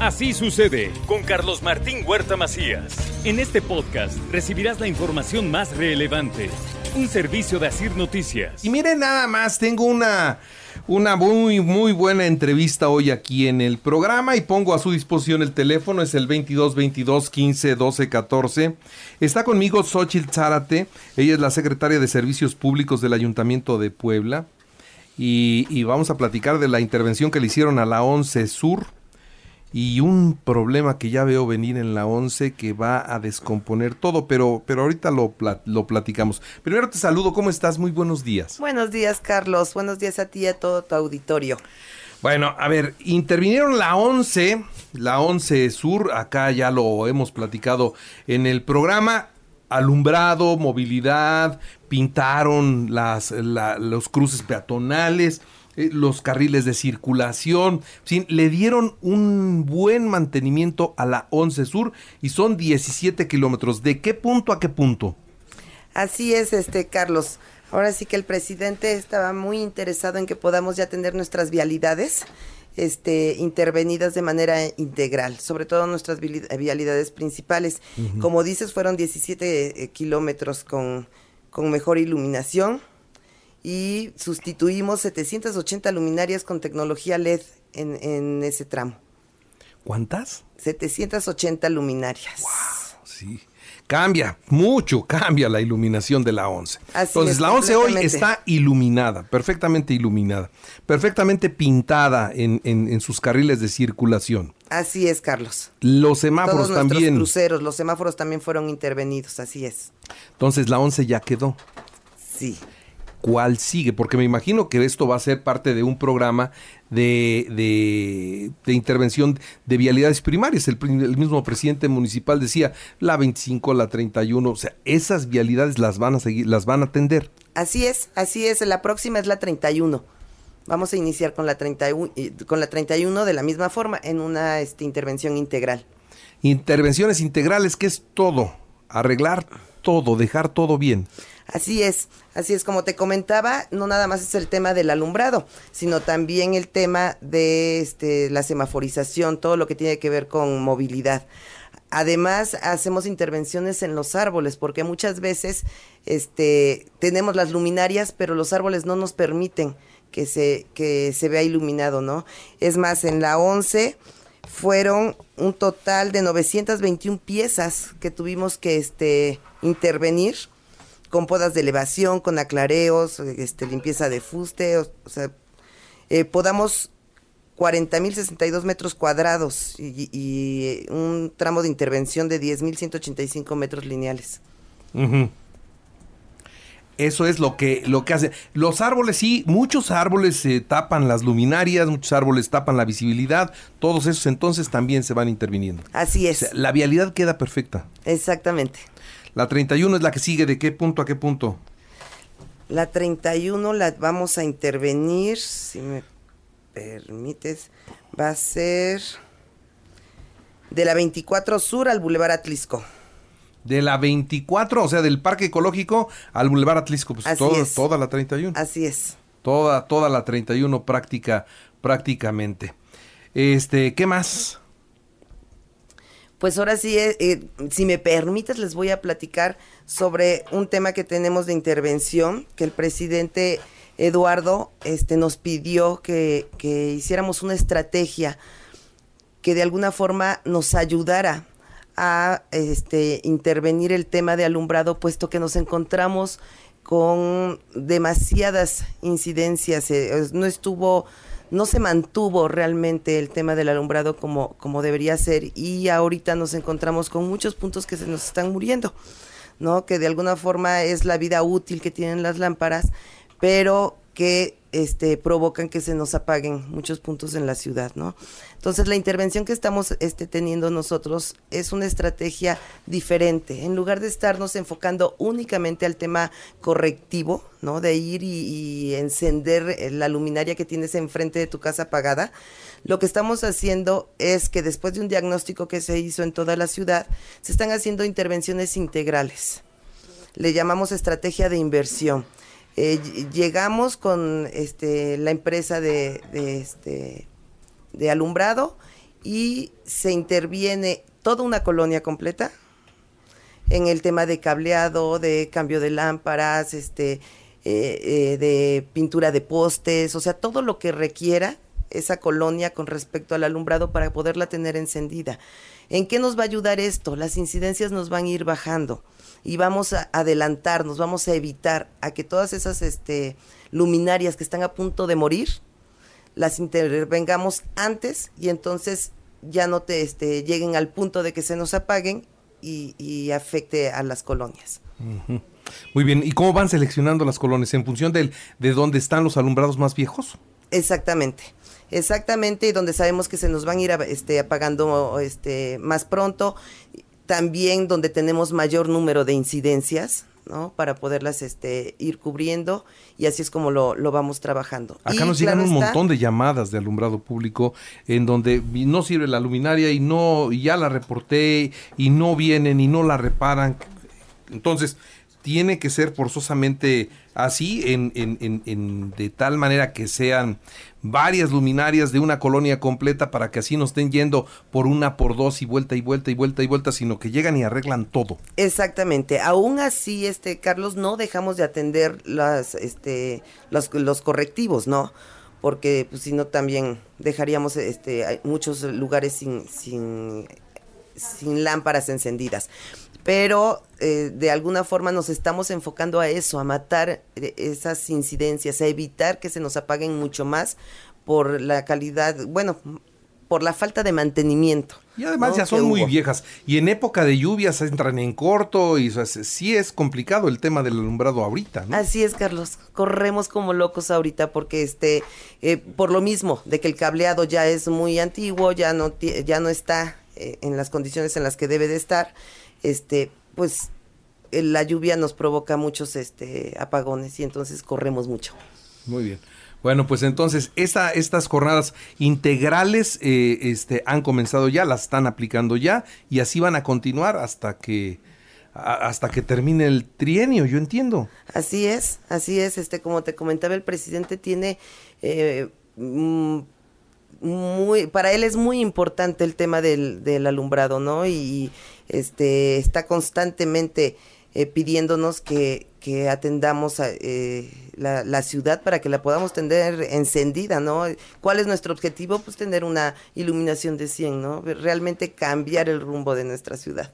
Así sucede con Carlos Martín Huerta Macías. En este podcast recibirás la información más relevante. Un servicio de Asir Noticias. Y miren nada más, tengo una, una muy, muy buena entrevista hoy aquí en el programa y pongo a su disposición el teléfono, es el 22 22 15 12 14. Está conmigo Xochitl Zárate, ella es la secretaria de Servicios Públicos del Ayuntamiento de Puebla. Y, y vamos a platicar de la intervención que le hicieron a la 11 Sur y un problema que ya veo venir en la 11 que va a descomponer todo, pero, pero ahorita lo, lo platicamos. Primero te saludo, ¿cómo estás? Muy buenos días. Buenos días, Carlos. Buenos días a ti y a todo tu auditorio. Bueno, a ver, intervinieron la 11, la 11 Sur, acá ya lo hemos platicado en el programa, alumbrado, movilidad, pintaron las, los cruces peatonales, eh, los carriles de circulación, le dieron un buen mantenimiento a la 11 Sur y son 17 kilómetros. ¿De qué punto a qué punto? Así es, este Carlos. Ahora sí que el presidente estaba muy interesado en que podamos ya tener nuestras vialidades este, intervenidas de manera integral, sobre todo nuestras vialidades principales. Como dices, fueron 17 eh, kilómetros con, con mejor iluminación, y sustituimos 780 luminarias con tecnología LED en, ese tramo. ¿Cuántas? 780 luminarias. Wow, sí. Cambia, mucho cambia la iluminación de la 11. Entonces, la 11 hoy está iluminada, perfectamente iluminada, perfectamente pintada en, en, sus carriles de circulación. Así es, Carlos. Los semáforos Todos también. Los cruceros, los semáforos también fueron intervenidos, así es. Entonces, la 11 ya quedó. Sí cuál sigue, porque me imagino que esto va a ser parte de un programa de, de, intervención de vialidades primarias. El, mismo presidente municipal decía la 25, la 31, o sea, esas vialidades las van a seguir, las van a atender. Así es, así es, la próxima es la 31. Vamos a iniciar con la 31, con la 31 de la misma forma en una este, intervención integral. Intervenciones integrales, que es todo, arreglar todo, dejar todo bien. Así es, así es como te comentaba, no nada más es el tema del alumbrado, sino también el tema de este, la semaforización, todo lo que tiene que ver con movilidad. Además, hacemos intervenciones en los árboles, porque muchas veces este, tenemos las luminarias, pero los árboles no nos permiten que se, que se vea iluminado, ¿no? Es más, en la 11 fueron un total de 921 piezas que tuvimos que este, intervenir con podas de elevación, con aclareos, este, limpieza de fuste, o, sea, eh, podamos 40.062 metros cuadrados y, un tramo de intervención de 10.185 metros lineales. Eso es lo que, lo que hace. Los árboles, sí, muchos árboles se tapan las luminarias, muchos árboles tapan la visibilidad, todos esos entonces también se van interviniendo. Así es. la vialidad queda perfecta. Exactamente. La 31 es la que sigue, ¿de qué punto a qué punto? La 31 la vamos a intervenir, si me permites, va a ser de la 24 Sur al Boulevard Atlisco. De la 24, o sea, del Parque Ecológico al Boulevard Atlisco, pues Así toda, es. toda la 31. Así es. Toda, toda la 31 práctica, prácticamente. Este, ¿qué más? Pues ahora sí, eh, eh, si me permites, les voy a platicar sobre un tema que tenemos de intervención, que el presidente Eduardo este, nos pidió que, que hiciéramos una estrategia que de alguna forma nos ayudara a este, intervenir el tema de alumbrado, puesto que nos encontramos con demasiadas incidencias, eh, no estuvo no se mantuvo realmente el tema del alumbrado como, como debería ser y ahorita nos encontramos con muchos puntos que se nos están muriendo, ¿no? Que de alguna forma es la vida útil que tienen las lámparas, pero que este, provocan que se nos apaguen muchos puntos en la ciudad, ¿no? Entonces la intervención que estamos este, teniendo nosotros es una estrategia diferente. En lugar de estarnos enfocando únicamente al tema correctivo, ¿no? De ir y, encender eh, la luminaria que tienes enfrente de tu casa apagada, lo que estamos haciendo es que después de un diagnóstico que se hizo en toda la ciudad, se están haciendo intervenciones integrales. Le llamamos estrategia de inversión eh, llegamos con este, la empresa de, este, de alumbrado y se interviene toda una colonia completa en el tema de cableado, de cambio de lámparas, este, eh, eh, de pintura de postes, o sea, todo lo que requiera esa colonia con respecto al alumbrado para poderla tener encendida. ¿En qué nos va a ayudar esto? Las incidencias nos van a ir bajando y vamos a adelantarnos, vamos a evitar a que todas esas este, luminarias que están a punto de morir, las intervengamos antes y entonces ya no te este, lleguen al punto de que se nos apaguen y, afecte a las colonias. Muy bien, ¿y cómo van seleccionando las colonias? ¿En función del, de dónde están los alumbrados más viejos? Exactamente. Exactamente, y donde sabemos que se nos van a ir este, apagando este, más pronto. También donde tenemos mayor número de incidencias, ¿no? Para poderlas este, ir cubriendo y así es como lo, vamos trabajando. Acá nos llegan un montón de llamadas de alumbrado público en donde no sirve la luminaria y no, y ya la reporté y no vienen y no la reparan. Entonces, tiene que ser forzosamente así, en, en, en, de tal manera que sean varias luminarias de una colonia completa para que así no estén yendo por una, por dos y vuelta y vuelta y vuelta y vuelta, sino que llegan y arreglan todo. Exactamente. Aún así, este Carlos, no dejamos de atender las, este, los, los correctivos, ¿no? Porque pues, si no también dejaríamos este, muchos lugares sin, sin, sin lámparas encendidas pero eh, de alguna forma nos estamos enfocando a eso, a matar eh, esas incidencias, a evitar que se nos apaguen mucho más por la calidad, bueno, por la falta de mantenimiento. Y además ya son muy viejas. Y en época de lluvias entran en corto y sí es complicado el tema del alumbrado ahorita. ¿no? Así es, Carlos. Corremos como locos ahorita porque este, eh, por lo mismo de que el cableado ya es muy antiguo, ya no, ya no está en las condiciones en las que debe de estar este, pues eh, la lluvia nos provoca muchos este, apagones y entonces corremos mucho. Muy bien. Bueno, pues entonces esta, estas jornadas integrales eh, este, han comenzado ya, las están aplicando ya y así van a continuar hasta que hasta que termine el trienio, yo entiendo. Así es, así es. Este, como te comentaba, el presidente tiene eh, mm, muy, para él es muy importante el tema del, del alumbrado, ¿no? Y este está constantemente eh, pidiéndonos que, atendamos a, eh, la, la, ciudad para que la podamos tener encendida, ¿no? ¿Cuál es nuestro objetivo? Pues tener una iluminación de 100, ¿no? Realmente cambiar el rumbo de nuestra ciudad.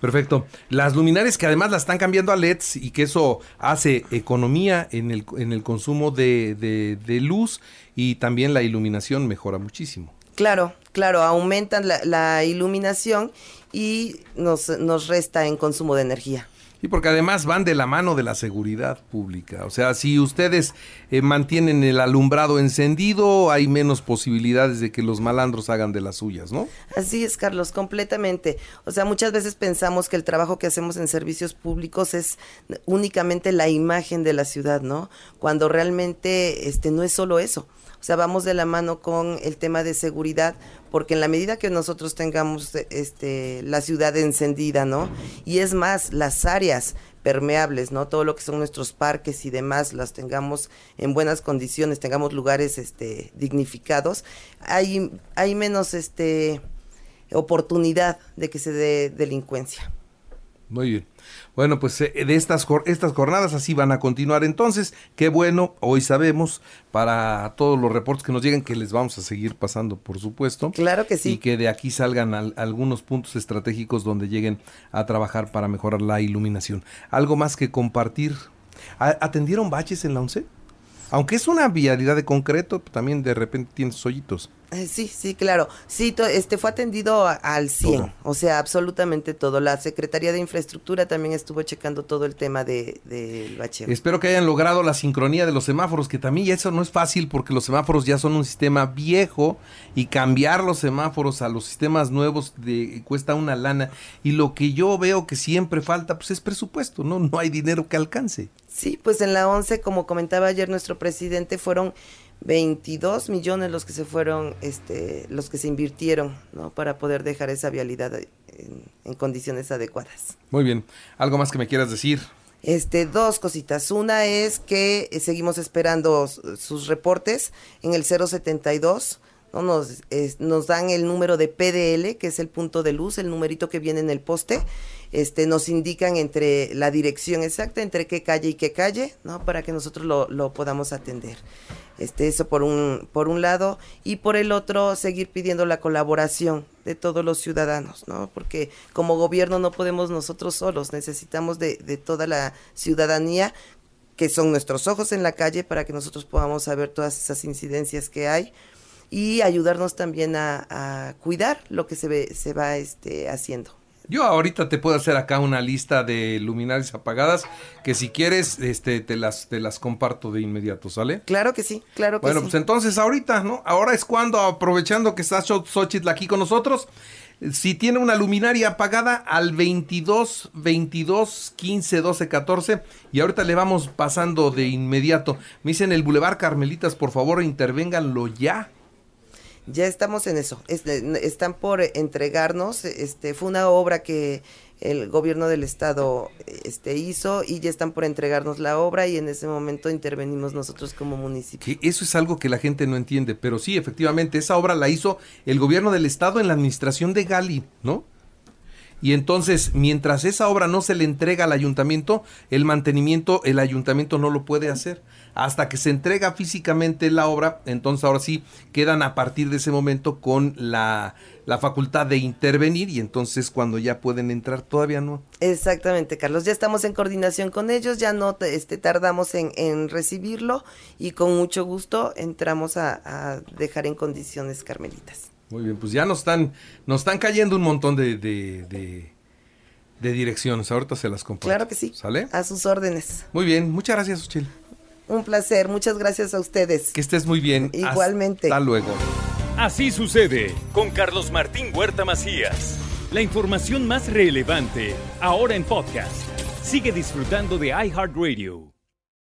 Perfecto. Las luminarias que además las están cambiando a LEDs y que eso hace economía en el, en el consumo de, de, luz y también la iluminación mejora muchísimo. Claro, claro, aumentan la, la iluminación y nos, nos resta en consumo de energía. Y porque además van de la mano de la seguridad pública. O sea, si ustedes eh, mantienen el alumbrado encendido, hay menos posibilidades de que los malandros hagan de las suyas, ¿no? Así es, Carlos, completamente. O sea, muchas veces pensamos que el trabajo que hacemos en servicios públicos es únicamente la imagen de la ciudad, ¿no? Cuando realmente este no es solo eso. O sea, vamos de la mano con el tema de seguridad, porque en la medida que nosotros tengamos este, la ciudad encendida, ¿no? Y es más, las áreas permeables, ¿no? Todo lo que son nuestros parques y demás, las tengamos en buenas condiciones, tengamos lugares este, dignificados, hay, hay menos este, oportunidad de que se dé delincuencia. Muy bien. Bueno, pues eh, de estas, estas jornadas así van a continuar entonces. Qué bueno, hoy sabemos para todos los reportes que nos lleguen que les vamos a seguir pasando, por supuesto. Claro que sí. Y que de aquí salgan algunos puntos estratégicos donde lleguen a trabajar para mejorar la iluminación. ¿Algo más que compartir? ¿Atendieron baches en la ONCE? Aunque es una vialidad de concreto, también de repente tiene hoyitos. Eh, sí, sí, claro. Sí, este fue atendido al 100, o sea, absolutamente todo. La Secretaría de Infraestructura también estuvo checando todo el tema del de, bacheo. Espero que hayan logrado la sincronía de los semáforos, que también ya eso no es fácil porque los semáforos ya son un sistema viejo y cambiar los semáforos a los sistemas nuevos de, cuesta una lana. Y lo que yo veo que siempre falta, pues es presupuesto, ¿no? No hay dinero que alcance. Sí, pues en la 11, como comentaba ayer nuestro presidente, fueron 22 millones los que se fueron, este, los que se invirtieron, ¿no? Para poder dejar esa vialidad en, condiciones adecuadas. Muy bien. ¿Algo más que me quieras decir? Este, dos cositas. Una es que eh, seguimos esperando sus reportes en el 072 ¿no? Nos, nos dan el número de PDL, que es el punto de luz, el numerito que viene en el poste. Este, nos indican entre la dirección exacta, entre qué calle y qué calle, ¿no? Para que nosotros lo, lo podamos atender. Este, eso por un, por un lado, y por el otro, seguir pidiendo la colaboración de todos los ciudadanos, ¿no? Porque como gobierno no podemos nosotros solos, necesitamos de, de toda la ciudadanía que son nuestros ojos en la calle para que nosotros podamos saber todas esas incidencias que hay y ayudarnos también a, a cuidar lo que se, ve, se va este, haciendo. Yo ahorita te puedo hacer acá una lista de luminarias apagadas que si quieres este te las te las comparto de inmediato, ¿sale? Claro que sí, claro que bueno, sí. pues entonces ahorita, ¿no? Ahora es cuando aprovechando que está Xochitl aquí con nosotros, si tiene una luminaria apagada al 22 22 15 12 14 y ahorita le vamos pasando de inmediato. Me dicen el Boulevard Carmelitas, por favor, intervénganlo ya. Ya estamos en eso. Este, están por entregarnos. Este fue una obra que el gobierno del estado este hizo y ya están por entregarnos la obra y en ese momento intervenimos nosotros como municipio. Eso es algo que la gente no entiende, pero sí, efectivamente, esa obra la hizo el gobierno del estado en la administración de Gali, ¿no? Y entonces, mientras esa obra no se le entrega al ayuntamiento, el mantenimiento, el ayuntamiento no lo puede hacer. Hasta que se entrega físicamente la obra, entonces ahora sí quedan a partir de ese momento con la, la facultad de intervenir y entonces cuando ya pueden entrar, todavía no. Exactamente, Carlos. Ya estamos en coordinación con ellos, ya no este, tardamos en, en recibirlo y con mucho gusto entramos a dejar en condiciones carmelitas. Muy bien, pues ya nos están, nos están cayendo un montón de, de, de, de direcciones. Ahorita se las comparto. Claro que sí. ¿Sale? A sus órdenes. Muy bien, muchas gracias, Uchil. Un placer, muchas gracias a ustedes. Que estés muy bien. Igualmente. Hasta luego. Así sucede con Carlos Martín Huerta Macías. La información más relevante, ahora en podcast. Sigue disfrutando de iHeartRadio.